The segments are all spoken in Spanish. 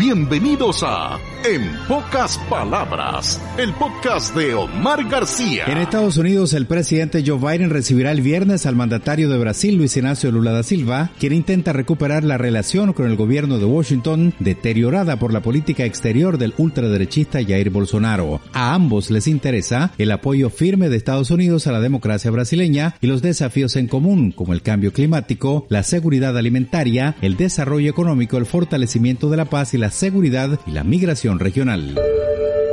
Bienvenidos a En pocas palabras, el podcast de Omar García. En Estados Unidos, el presidente Joe Biden recibirá el viernes al mandatario de Brasil, Luis Ignacio Lula da Silva, quien intenta recuperar la relación con el gobierno de Washington, deteriorada por la política exterior del ultraderechista Jair Bolsonaro. A ambos les interesa el apoyo firme de Estados Unidos a la democracia brasileña y los desafíos en común, como el cambio climático, la seguridad alimentaria, el desarrollo económico, el fortalecimiento de la paz y la seguridad y la migración regional.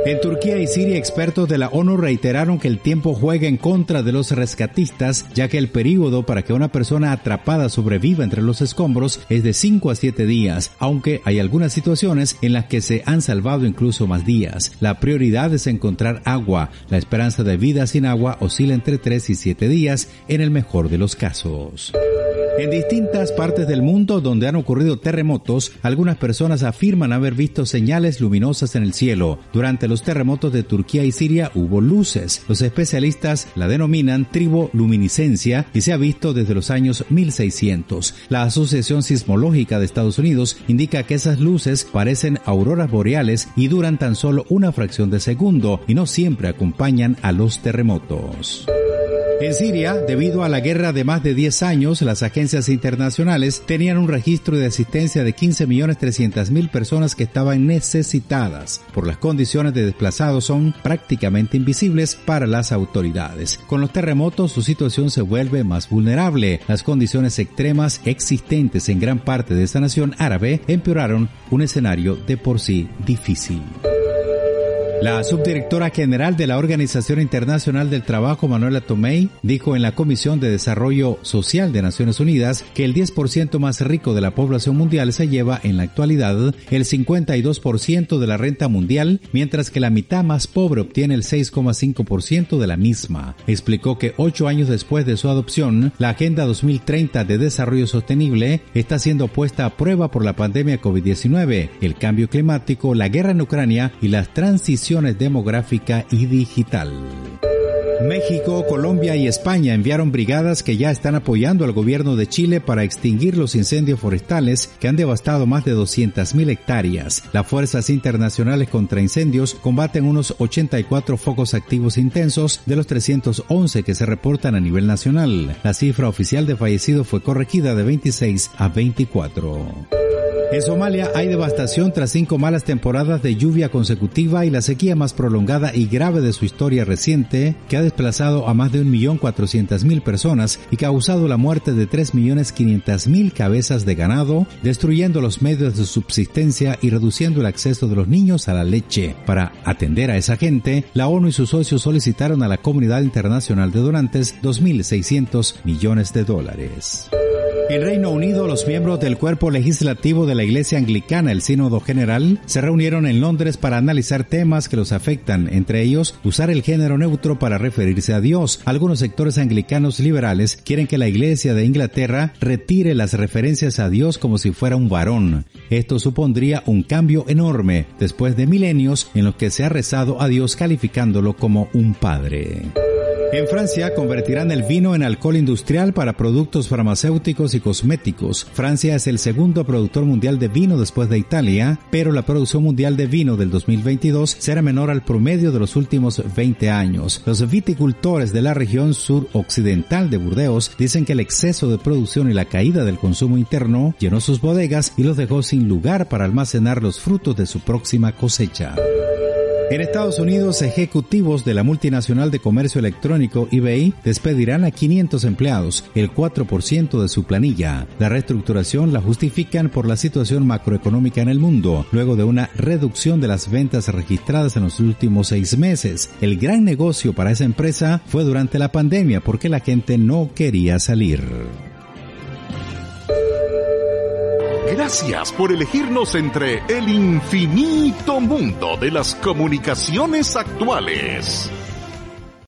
En Turquía y Siria, expertos de la ONU reiteraron que el tiempo juega en contra de los rescatistas, ya que el período para que una persona atrapada sobreviva entre los escombros es de 5 a 7 días, aunque hay algunas situaciones en las que se han salvado incluso más días. La prioridad es encontrar agua. La esperanza de vida sin agua oscila entre 3 y 7 días en el mejor de los casos. En distintas partes del mundo donde han ocurrido terremotos, algunas personas afirman haber visto señales luminosas en el cielo. Durante los terremotos de Turquía y Siria hubo luces. Los especialistas la denominan triboluminiscencia y se ha visto desde los años 1600. La Asociación Sismológica de Estados Unidos indica que esas luces parecen auroras boreales y duran tan solo una fracción de segundo y no siempre acompañan a los terremotos. En Siria, debido a la guerra de más de 10 años, las agencias internacionales tenían un registro de asistencia de 15.300.000 personas que estaban necesitadas. Por las condiciones de desplazados son prácticamente invisibles para las autoridades. Con los terremotos su situación se vuelve más vulnerable. Las condiciones extremas existentes en gran parte de esta nación árabe empeoraron un escenario de por sí difícil. La subdirectora general de la Organización Internacional del Trabajo, Manuela Tomei, dijo en la Comisión de Desarrollo Social de Naciones Unidas que el 10% más rico de la población mundial se lleva en la actualidad el 52% de la renta mundial, mientras que la mitad más pobre obtiene el 6,5% de la misma. Explicó que ocho años después de su adopción, la Agenda 2030 de Desarrollo Sostenible está siendo puesta a prueba por la pandemia COVID-19, el cambio climático, la guerra en Ucrania y las transiciones demográfica y digital. México, Colombia y España enviaron brigadas que ya están apoyando al gobierno de Chile para extinguir los incendios forestales que han devastado más de 200.000 hectáreas. Las fuerzas internacionales contra incendios combaten unos 84 focos activos intensos de los 311 que se reportan a nivel nacional. La cifra oficial de fallecidos fue corregida de 26 a 24. En Somalia hay devastación tras cinco malas temporadas de lluvia consecutiva y la sequía más prolongada y grave de su historia reciente, que ha desplazado a más de 1.400.000 personas y causado la muerte de 3.500.000 cabezas de ganado, destruyendo los medios de subsistencia y reduciendo el acceso de los niños a la leche. Para atender a esa gente, la ONU y sus socios solicitaron a la comunidad internacional de donantes 2.600 millones de dólares. En Reino Unido, los miembros del cuerpo legislativo de la Iglesia Anglicana, el Sínodo General, se reunieron en Londres para analizar temas que los afectan, entre ellos usar el género neutro para referirse a Dios. Algunos sectores anglicanos liberales quieren que la Iglesia de Inglaterra retire las referencias a Dios como si fuera un varón. Esto supondría un cambio enorme después de milenios en los que se ha rezado a Dios calificándolo como un padre. En Francia convertirán el vino en alcohol industrial para productos farmacéuticos y cosméticos. Francia es el segundo productor mundial de vino después de Italia, pero la producción mundial de vino del 2022 será menor al promedio de los últimos 20 años. Los viticultores de la región sur-occidental de Burdeos dicen que el exceso de producción y la caída del consumo interno llenó sus bodegas y los dejó sin lugar para almacenar los frutos de su próxima cosecha. En Estados Unidos, ejecutivos de la multinacional de comercio electrónico eBay despedirán a 500 empleados, el 4% de su planilla. La reestructuración la justifican por la situación macroeconómica en el mundo, luego de una reducción de las ventas registradas en los últimos seis meses. El gran negocio para esa empresa fue durante la pandemia porque la gente no quería salir. Gracias por elegirnos entre el infinito mundo de las comunicaciones actuales.